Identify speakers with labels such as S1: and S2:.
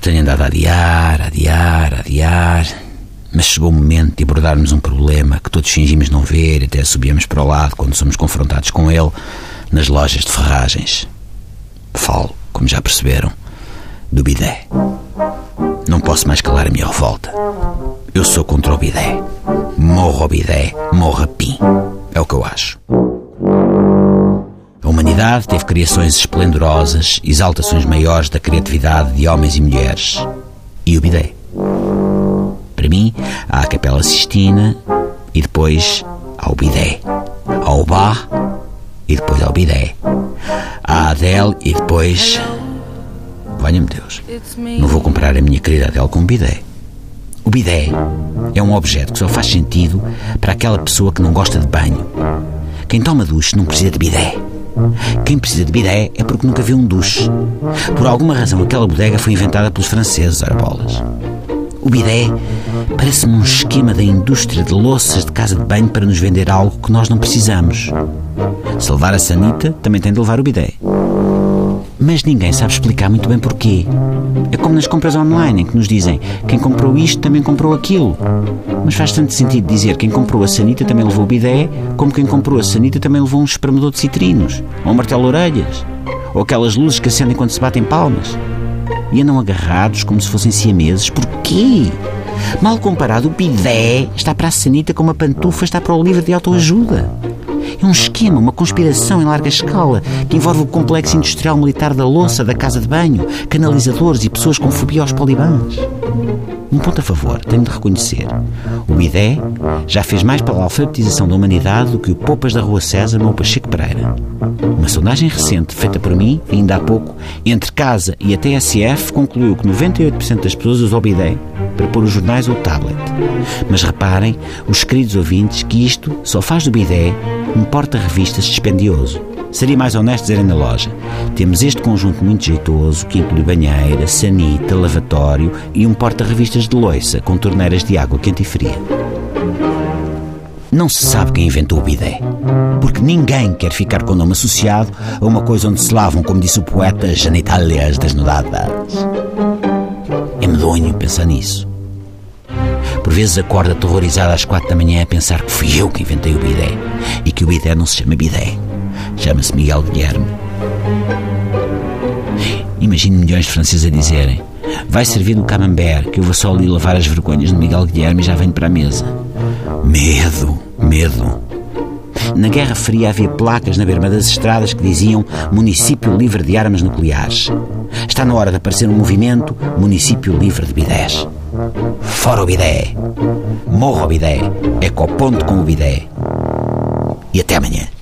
S1: tenho andado a adiar, adiar, adiar. Mas chegou o momento de abordarmos um problema que todos fingimos não ver e até subíamos para o lado quando somos confrontados com ele nas lojas de ferragens. Falo, como já perceberam, do bidé. Não posso mais calar a minha revolta. Eu sou contra o bidé. Morro ao bidé, morro a pim. É o que eu acho. Humanidade teve criações esplendorosas, exaltações maiores da criatividade de homens e mulheres. E o bidé. Para mim, há a Capela Sistina e depois há o bidé. Há o bar e depois há o bidé. Há a Adele e depois. Valha-me Deus. Não vou comprar a minha querida Adele com um bidé. O bidé é um objeto que só faz sentido para aquela pessoa que não gosta de banho. Quem toma duche não precisa de bidé. Quem precisa de bidé é porque nunca viu um duche. Por alguma razão, aquela bodega foi inventada pelos franceses, ora bolas. O bidé parece-me um esquema da indústria de louças de casa de banho para nos vender algo que nós não precisamos. Se levar a sanita, também tem de levar o bidé. Mas ninguém sabe explicar muito bem porquê. É como nas compras online, em que nos dizem quem comprou isto também comprou aquilo. Mas faz tanto sentido dizer quem comprou a sanita também levou o bidé, como quem comprou a sanita também levou um espremedor de citrinos, ou um martelo-orelhas, ou aquelas luzes que acendem quando se batem palmas e andam agarrados como se fossem siameses. Porquê? Mal comparado, o bidé está para a sanita como a pantufa está para o livro de autoajuda. É um esquema, uma conspiração em larga escala que envolve o complexo industrial militar da louça, da casa de banho, canalizadores e pessoas com fobia aos polibãs. Um ponto a favor, tenho de reconhecer. O IDE já fez mais pela alfabetização da humanidade do que o Popas da Rua César ou Pacheco Pereira. Uma sondagem recente, feita por mim, ainda há pouco, entre casa e a TSF, concluiu que 98% das pessoas usam o BIDE para pôr os jornais ou o tablet. Mas reparem, os queridos ouvintes, que isto só faz do BIDE um porta-revistas dispendioso. Seria mais honesto dizerem na loja: temos este conjunto muito jeitoso que inclui banheira, sanita, lavatório e um porta-revistas de loiça com torneiras de água quente e fria. Não se sabe quem inventou o bidé, porque ninguém quer ficar com o nome associado a uma coisa onde se lavam, como disse o poeta, genitálias desnudadas. É medonho pensar nisso. Por vezes acordo aterrorizado às quatro da manhã a pensar que fui eu que inventei o bidé e que o bidé não se chama bidé, Chama-se Miguel Guilherme. Imagino milhões de franceses a dizerem: Vai servir no camembert, que eu vou só ali lavar as vergonhas de Miguel Guilherme e já venho para a mesa. Medo, medo. Na Guerra Fria havia placas na berma das estradas que diziam Município Livre de Armas Nucleares. Está na hora de aparecer um movimento Município Livre de Bidés. Fora o bidé. Morra o bidé. É com o ponto com o bidé. E até amanhã.